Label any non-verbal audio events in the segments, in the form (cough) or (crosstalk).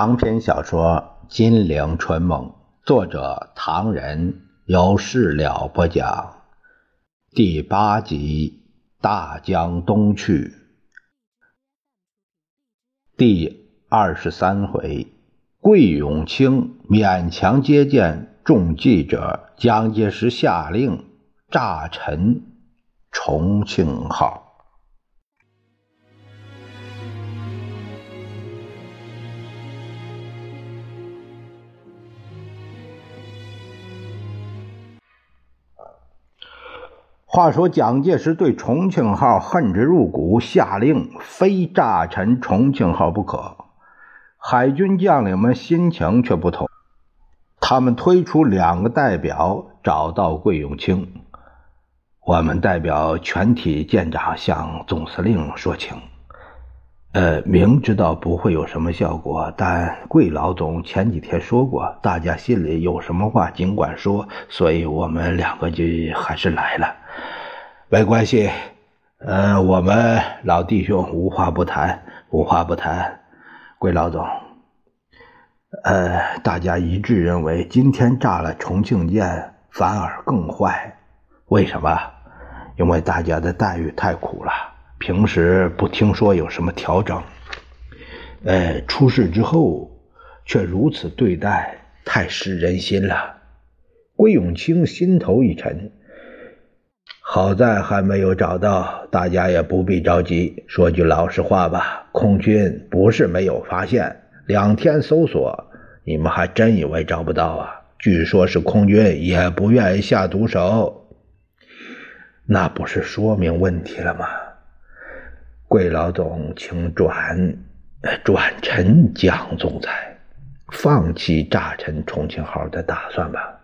长篇小说《金陵春梦》，作者唐人，由事了播讲，第八集《大江东去》，第二十三回，桂永清勉强接见众记者，蒋介石下令炸沉重庆号。话说蒋介石对重庆号恨之入骨，下令非炸沉重庆号不可。海军将领们心情却不同，他们推出两个代表找到桂永清，我们代表全体舰长向总司令说情。呃，明知道不会有什么效果，但桂老总前几天说过，大家心里有什么话尽管说，所以我们两个就还是来了。没关系，呃，我们老弟兄无话不谈，无话不谈。桂老总，呃，大家一致认为今天炸了重庆舰反而更坏，为什么？因为大家的待遇太苦了。平时不听说有什么调整，呃，出事之后却如此对待，太失人心了。桂永清心头一沉，好在还没有找到，大家也不必着急。说句老实话吧，空军不是没有发现，两天搜索，你们还真以为找不到啊？据说是空军也不愿意下毒手，那不是说明问题了吗？桂老总，请转转陈蒋总裁，放弃炸沉重庆号的打算吧。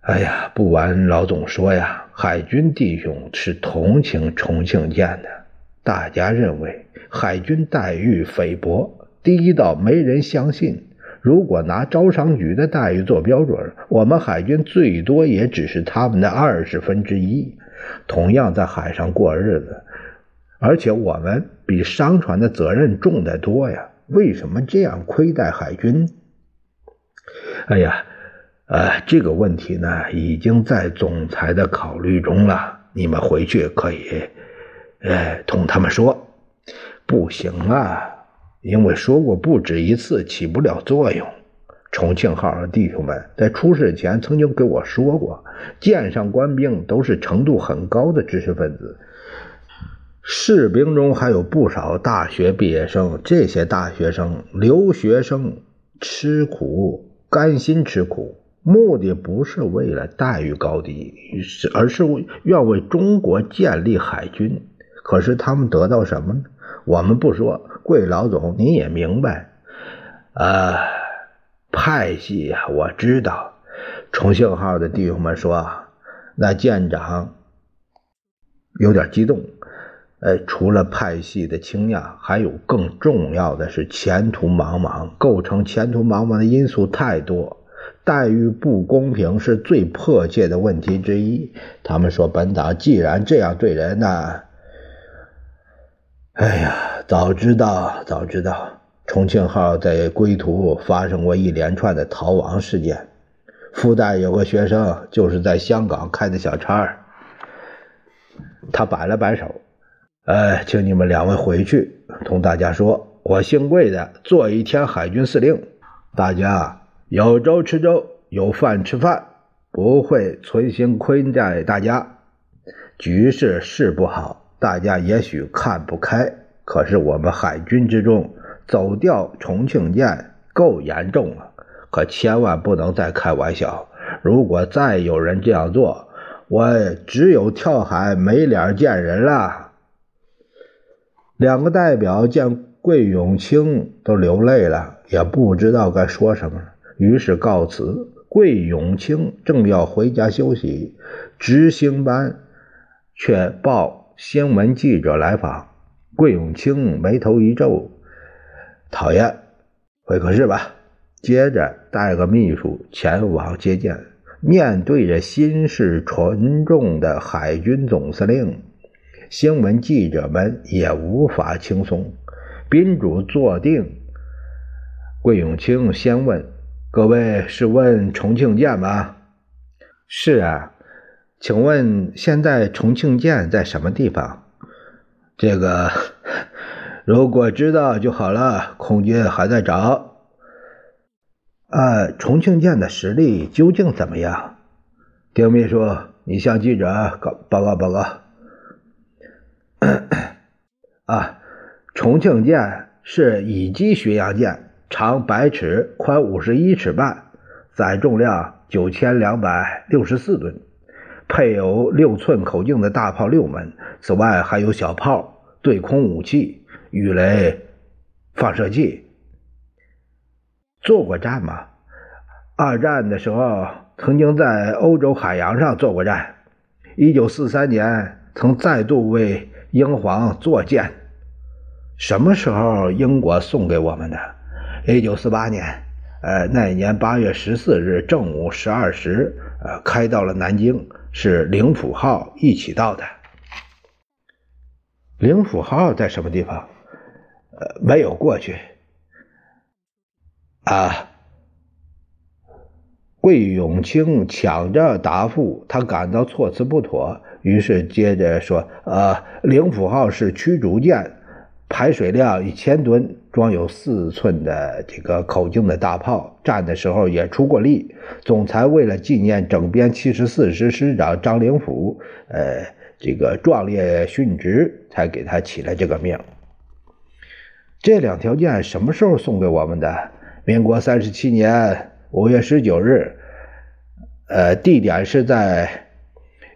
哎呀，不瞒老总说呀，海军弟兄是同情重庆舰的。大家认为海军待遇菲薄，低到没人相信。如果拿招商局的待遇做标准，我们海军最多也只是他们的二十分之一。同样在海上过日子。而且我们比商船的责任重得多呀，为什么这样亏待海军？哎呀，呃，这个问题呢，已经在总裁的考虑中了。你们回去可以，呃，同他们说，不行啊，因为说过不止一次，起不了作用。重庆号的弟兄们在出事前曾经跟我说过，舰上官兵都是程度很高的知识分子。士兵中还有不少大学毕业生，这些大学生、留学生吃苦，甘心吃苦，目的不是为了待遇高低，而是愿为中国建立海军。可是他们得到什么呢？我们不说，贵老总您也明白。啊，派系呀，我知道。重庆号的弟兄们说，那舰长有点激动。呃，除了派系的倾轧，还有更重要的是前途茫茫。构成前途茫茫的因素太多，待遇不公平是最迫切的问题之一。他们说，本党既然这样对人呢，哎呀，早知道，早知道，重庆号在归途发生过一连串的逃亡事件，附带有个学生就是在香港开的小差儿他摆了摆手。哎，请你们两位回去，同大家说，我姓桂的，做一天海军司令，大家有粥吃粥，有饭吃饭，不会存心亏待大家。局势是不好，大家也许看不开，可是我们海军之中走掉重庆舰够严重了，可千万不能再开玩笑。如果再有人这样做，我只有跳海没脸见人了。两个代表见桂永清都流泪了，也不知道该说什么，于是告辞。桂永清正要回家休息，执行班却报新闻记者来访。桂永清眉头一皱，讨厌，会客室吧。接着带个秘书前往接见。面对着心事沉重的海军总司令。新闻记者们也无法轻松。宾主坐定，桂永清先问：“各位是问重庆舰吗？”“是啊，请问现在重庆舰在什么地方？”“这个 (laughs) 如果知道就好了，空军还在找。”“呃，重庆舰的实力究竟怎么样？”丁秘书，你向记者告报告报告。啊，重庆舰是乙级巡洋舰，长百尺，宽五十一尺半，载重量九千两百六十四吨，配有六寸口径的大炮六门，此外还有小炮、对空武器、鱼雷、放射器。做过战吗？二战的时候。曾经在欧洲海洋上做过战，一九四三年曾再度为英皇作舰。什么时候英国送给我们的？一九四八年，呃，那一年八月十四日正午十二时，呃，开到了南京，是灵甫号一起到的。灵甫号在什么地方？呃，没有过去。啊。桂永清抢着答复，他感到措辞不妥，于是接着说：“呃，灵甫号是驱逐舰，排水量一千吨，装有四寸的这个口径的大炮，战的时候也出过力。总裁为了纪念整编七十四师师长张灵甫，呃，这个壮烈殉职，才给他起了这个名。这两条舰什么时候送给我们的？民国三十七年。”五月十九日，呃，地点是在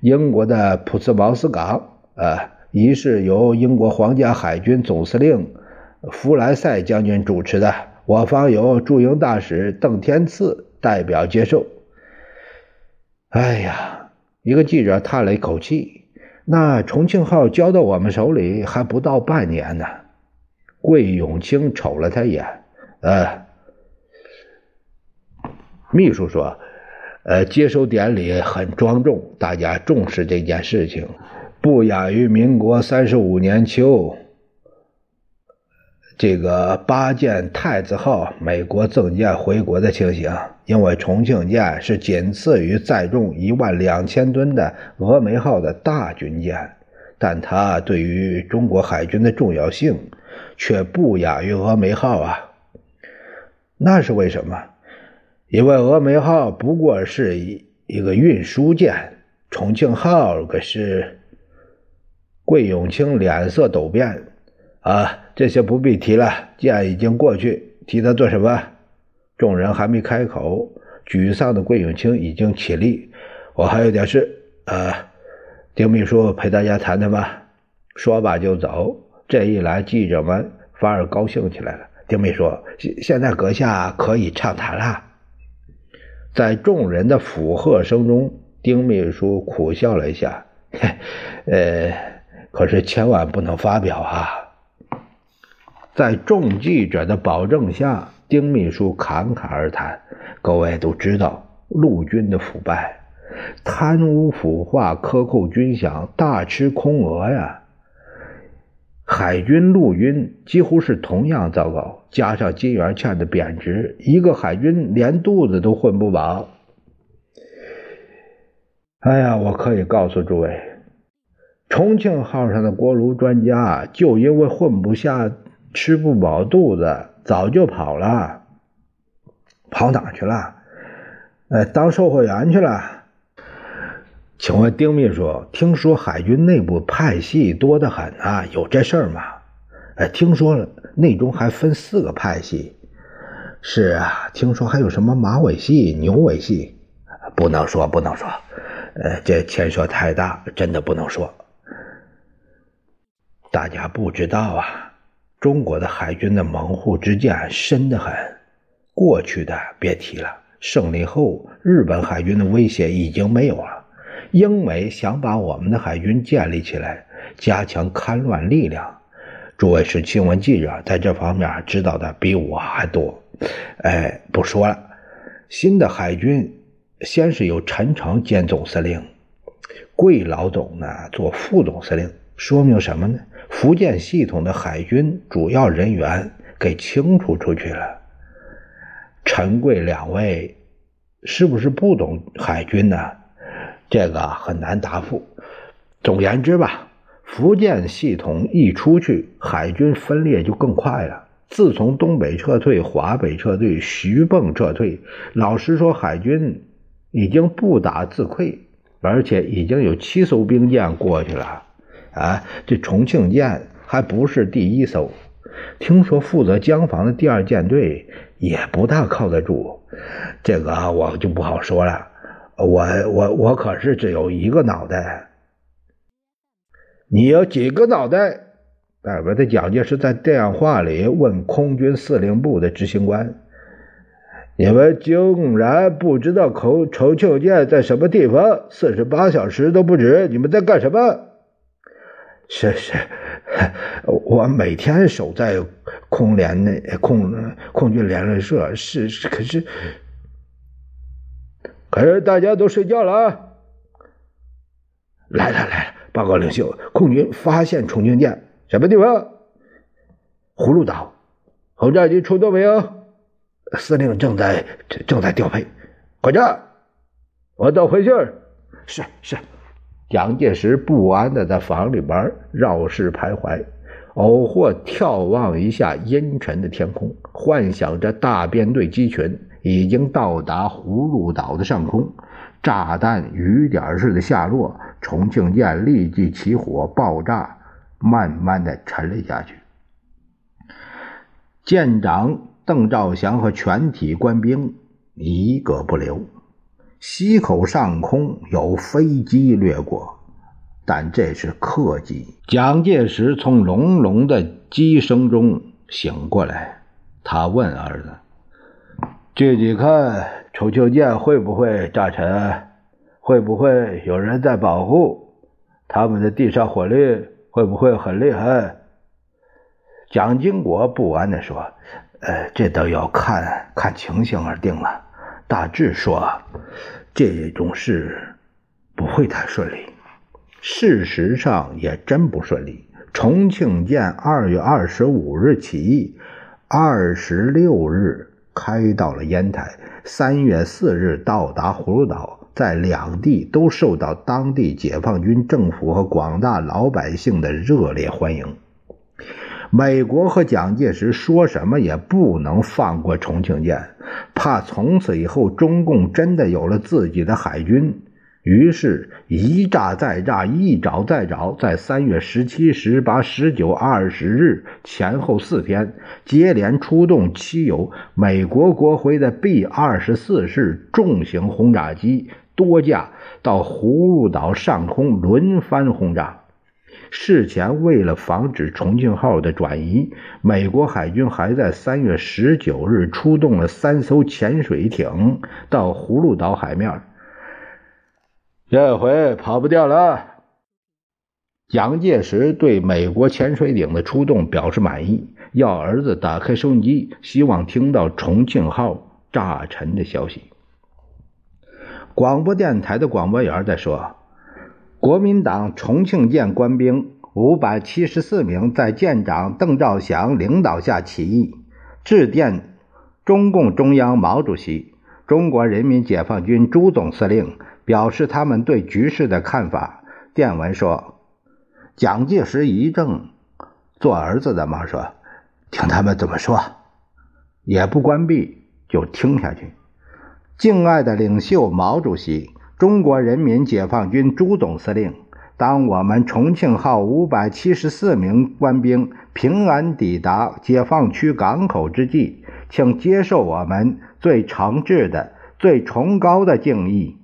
英国的普茨茅斯港，呃，仪式由英国皇家海军总司令弗莱塞将军主持的，我方由驻英大使邓天赐代表接受。哎呀，一个记者叹了一口气。那重庆号交到我们手里还不到半年呢。桂永清瞅了他一眼，呃。秘书说：“呃，接收典礼很庄重，大家重视这件事情，不亚于民国三十五年秋这个八舰太子号美国赠舰回国的情形。因为重庆舰是仅次于载重一万两千吨的峨眉号的大军舰，但它对于中国海军的重要性却不亚于峨眉号啊。那是为什么？”因为峨眉号不过是一一个运输舰，重庆号可是。桂永清脸色陡变，啊，这些不必提了，剑已经过去，提它做什么？众人还没开口，沮丧的桂永清已经起立。我还有点事，呃，丁秘书陪大家谈谈吧。说罢就走。这一来，记者们反而高兴起来了。丁秘书，现现在阁下可以畅谈了。在众人的附和声中，丁秘书苦笑了一下：“ (laughs) 呃，可是千万不能发表啊！”在众记者的保证下，丁秘书侃侃而谈：“各位都知道，陆军的腐败、贪污腐化、克扣军饷、大吃空额呀。”海军、陆军几乎是同样糟糕，加上金元券的贬值，一个海军连肚子都混不饱。哎呀，我可以告诉诸位，重庆号上的锅炉专家就因为混不下、吃不饱肚子，早就跑了，跑哪去了？呃，当售货员去了。请问丁秘书，听说海军内部派系多得很啊，有这事儿吗？哎，听说了，内中还分四个派系。是啊，听说还有什么马尾系、牛尾系，不能说，不能说。呃，这牵涉太大，真的不能说。大家不知道啊，中国的海军的门户之见深得很。过去的别提了，胜利后，日本海军的威胁已经没有了。英美想把我们的海军建立起来，加强戡乱力量。诸位是新闻记者，在这方面知道的比我还多。哎，不说了。新的海军先是由陈诚兼总司令，桂老总呢做副总司令，说明什么呢？福建系统的海军主要人员给清除出去了。陈贵两位是不是不懂海军呢？这个很难答复。总言之吧，福建系统一出去，海军分裂就更快了。自从东北撤退、华北撤退、徐蚌撤退，老实说，海军已经不打自溃，而且已经有七艘兵舰过去了。啊，这重庆舰还不是第一艘。听说负责江防的第二舰队也不大靠得住，这个我就不好说了。我我我可是只有一个脑袋。你有几个脑袋？代表的蒋介石在电话里问空军司令部的执行官：“你们竟然不知道重重庆舰在什么地方？四十八小时都不止，你们在干什么？”“是是，我每天守在空联那空空军联络社。是是，可是可是大家都睡觉了啊！来了来了，报告领袖，空军发现重庆舰。”什么地方？葫芦岛，轰炸机出动没有？司令正在正在调配，快点！我等回信儿。是是。蒋介石不安的在房里边绕室徘徊，偶或眺望一下阴沉的天空，幻想着大编队机群已经到达葫芦岛的上空，炸弹雨点似的下落，重庆舰立即起火爆炸。慢慢的沉了下去。舰长邓兆祥和全体官兵一个不留。溪口上空有飞机掠过，但这是客机。蒋介石从隆隆的机声中醒过来，他问儿子：“据你看，重庆舰会不会炸沉？会不会有人在保护？他们的地上火力？”会不会很厉害？蒋经国不安地说：“呃，这都要看看情形而定了。大致说，这种事不会太顺利。事实上也真不顺利。重庆舰二月二十五日起义，二十六日开到了烟台，三月四日到达葫芦岛。”在两地都受到当地解放军政府和广大老百姓的热烈欢迎。美国和蒋介石说什么也不能放过重庆舰，怕从此以后中共真的有了自己的海军。于是，一炸再炸，一找再找，在三月十七、十八、十九、二十日前后四天，接连出动七有美国国徽的 B 二十四式重型轰炸机多架到葫芦岛上空轮番轰炸。事前为了防止重庆号的转移，美国海军还在三月十九日出动了三艘潜水艇到葫芦岛海面。这回跑不掉了。蒋介石对美国潜水艇的出动表示满意，要儿子打开收音机，希望听到重庆号炸沉的消息。广播电台的广播员在说：“国民党重庆舰官兵五百七十四名在舰长邓兆祥领导下起义，致电中共中央毛主席、中国人民解放军朱总司令。”表示他们对局势的看法。电文说：“蒋介石一怔，做儿子的嘛说，听他们怎么说，也不关闭，就听下去。敬爱的领袖毛主席，中国人民解放军朱总司令，当我们重庆号五百七十四名官兵平安抵达解放区港口之际，请接受我们最诚挚的、最崇高的敬意。”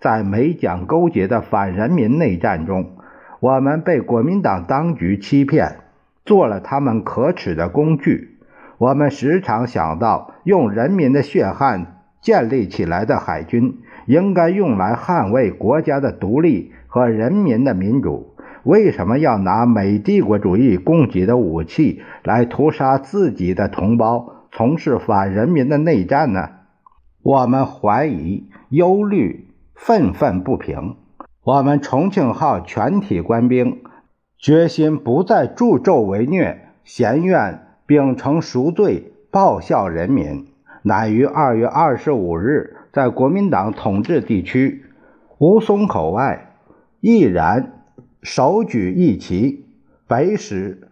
在美蒋勾结的反人民内战中，我们被国民党当局欺骗，做了他们可耻的工具。我们时常想到，用人民的血汗建立起来的海军，应该用来捍卫国家的独立和人民的民主。为什么要拿美帝国主义供给的武器来屠杀自己的同胞，从事反人民的内战呢？我们怀疑、忧虑。愤愤不平，我们重庆号全体官兵决心不再助纣为虐，咸愿秉承赎罪，报效人民。乃于二月二十五日在国民党统治地区吴淞口外毅然手举义旗，北使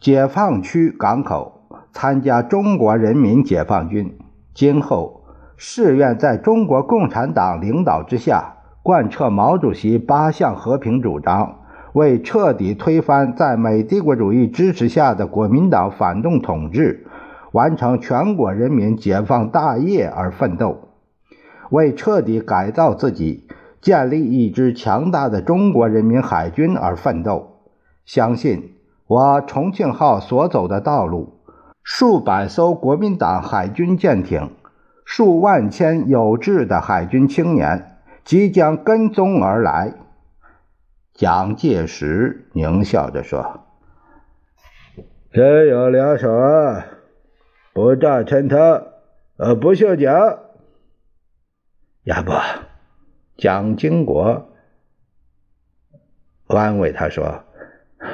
解放区港口，参加中国人民解放军。今后誓愿在中国共产党领导之下，贯彻毛主席八项和平主张。为彻底推翻在美帝国主义支持下的国民党反动统治，完成全国人民解放大业而奋斗；为彻底改造自己，建立一支强大的中国人民海军而奋斗。相信我重庆号所走的道路，数百艘国民党海军舰艇，数万千有志的海军青年即将跟踪而来。蒋介石狞笑着说：“真有两手啊！不炸沉他，呃，不姓蒋。要不，蒋经国安慰他说：‘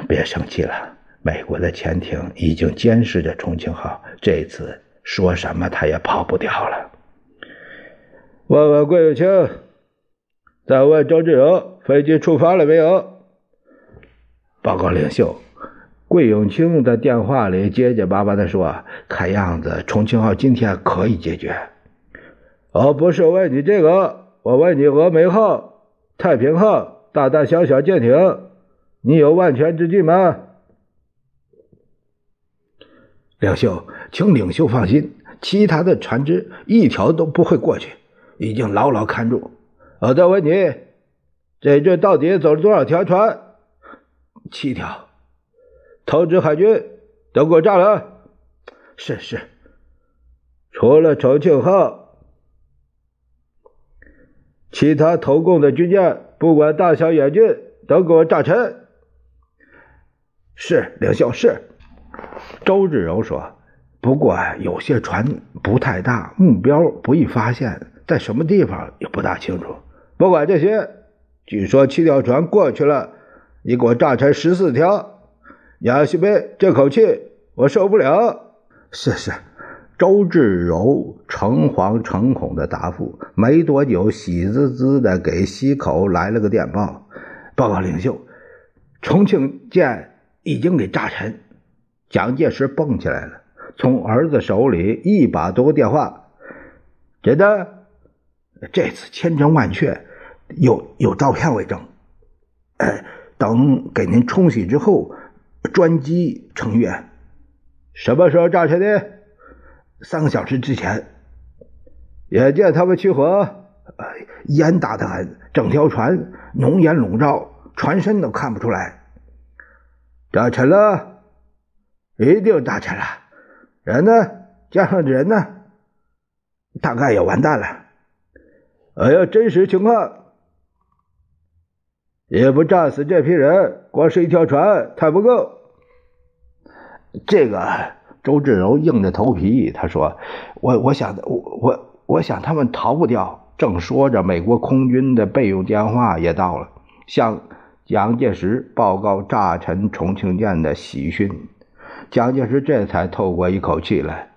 别生气了，美国的潜艇已经监视着重庆号，这次说什么他也跑不掉了。’问问桂永清，再问周志荣。”飞机出发了没有？报告领袖，桂永清在电话里结结巴巴的说：“看样子重庆号今天可以解决。”哦，不是问你这个，我问你峨眉号、太平号大大小小舰艇，你有万全之计吗？领袖，请领袖放心，其他的船只一条都不会过去，已经牢牢看住。我再问你。这阵到底走了多少条船？七条。通知海军都给我炸了。是是。除了重庆号，其他投共的军舰，不管大小远近，都给我炸沉。是，领袖是。周志柔说：“不过有些船不太大，目标不易发现，在什么地方也不大清楚。不管这些。”据说七条船过去了，你给我炸成十四条，杨希梅，这口气我受不了。是是，周志柔诚惶诚恐的答复。没多久，喜滋滋的给西口来了个电报：报告领袖，重庆舰已经给炸沉。蒋介石蹦起来了，从儿子手里一把夺过电话：真的？这次千真万确。有有照片为证，呃，等给您冲洗之后，专机成员。什么时候炸沉的？三个小时之前。眼见他们起火，呃，烟大得很，整条船浓烟笼罩，船身都看不出来。炸沉了，一定炸沉了。人呢？加上人呢？大概也完蛋了。哎呀，真实情况。也不炸死这批人，光是一条船太不够。这个周志柔硬着头皮，他说：“我我想我我我想他们逃不掉。”正说着，美国空军的备用电话也到了，向蒋介石报告炸沉重庆舰的喜讯。蒋介石这才透过一口气来：“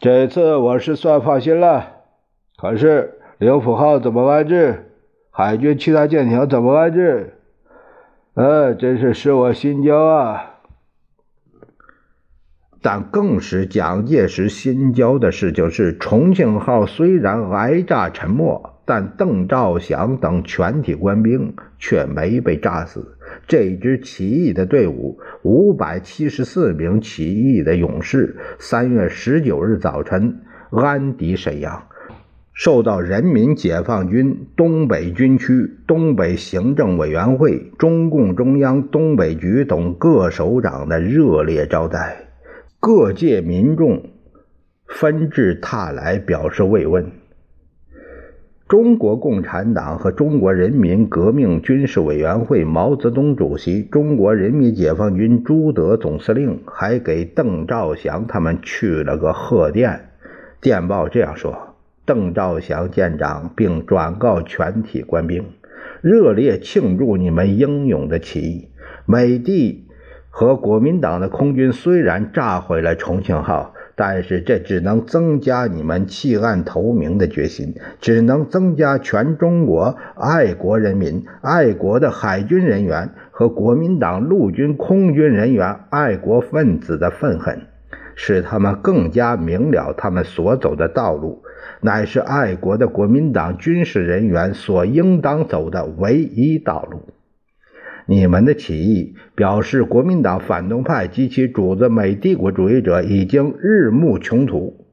这次我是算放心了。可是刘福号怎么安置？”海军其他舰艇怎么安置？呃，真是使我心焦啊！但更使蒋介石心焦的事情是，重庆号虽然挨炸沉没，但邓兆祥等全体官兵却没被炸死。这支起义的队伍，五百七十四名起义的勇士，三月十九日早晨安抵沈阳。受到人民解放军东北军区东北行政委员会、中共中央东北局等各首长的热烈招待，各界民众纷至沓来表示慰问。中国共产党和中国人民革命军事委员会毛泽东主席、中国人民解放军朱德总司令还给邓兆祥他们去了个贺电，电报这样说。邓兆祥舰长，并转告全体官兵，热烈庆祝你们英勇的起义。美帝和国民党的空军虽然炸毁了重庆号，但是这只能增加你们弃暗投明的决心，只能增加全中国爱国人民、爱国的海军人员和国民党陆军空军人员爱国分子的愤恨，使他们更加明了他们所走的道路乃是爱国的国民党军事人员所应当走的唯一道路。你们的起义表示，国民党反动派及其主子美帝国主义者已经日暮穷途。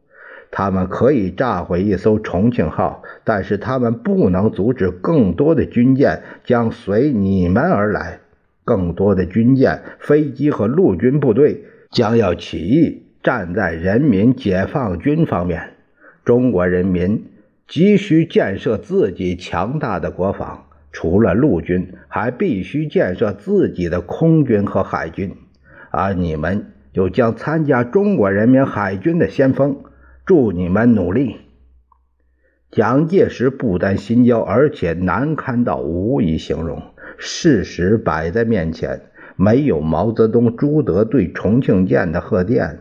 他们可以炸毁一艘重庆号，但是他们不能阻止更多的军舰将随你们而来。更多的军舰、飞机和陆军部队将要起义，站在人民解放军方面。中国人民急需建设自己强大的国防。除了陆军，还必须建设自己的空军和海军，而你们就将参加中国人民海军的先锋。祝你们努力！蒋介石不但心焦，而且难堪到无以形容。事实摆在面前，没有毛泽东、朱德对重庆舰的贺电，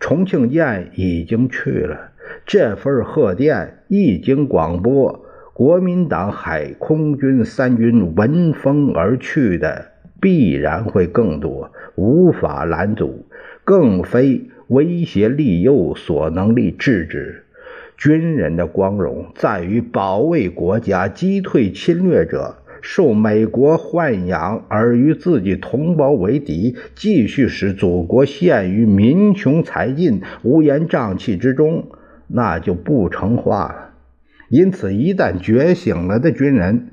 重庆舰已经去了。这份贺电一经广播。国民党海空军三军闻风而去的必然会更多，无法拦阻，更非威胁利诱所能力制止。军人的光荣在于保卫国家，击退侵略者，受美国豢养而与自己同胞为敌，继续使祖国陷于民穷财尽、乌烟瘴气之中，那就不成话了。因此，一旦觉醒了的军人，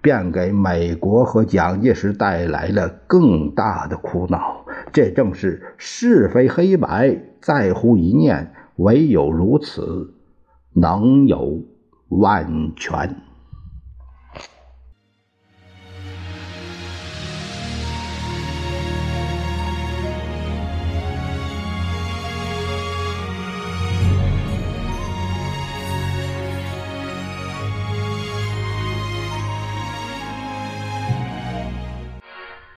便给美国和蒋介石带来了更大的苦恼。这正是是非黑白在乎一念，唯有如此，能有万全。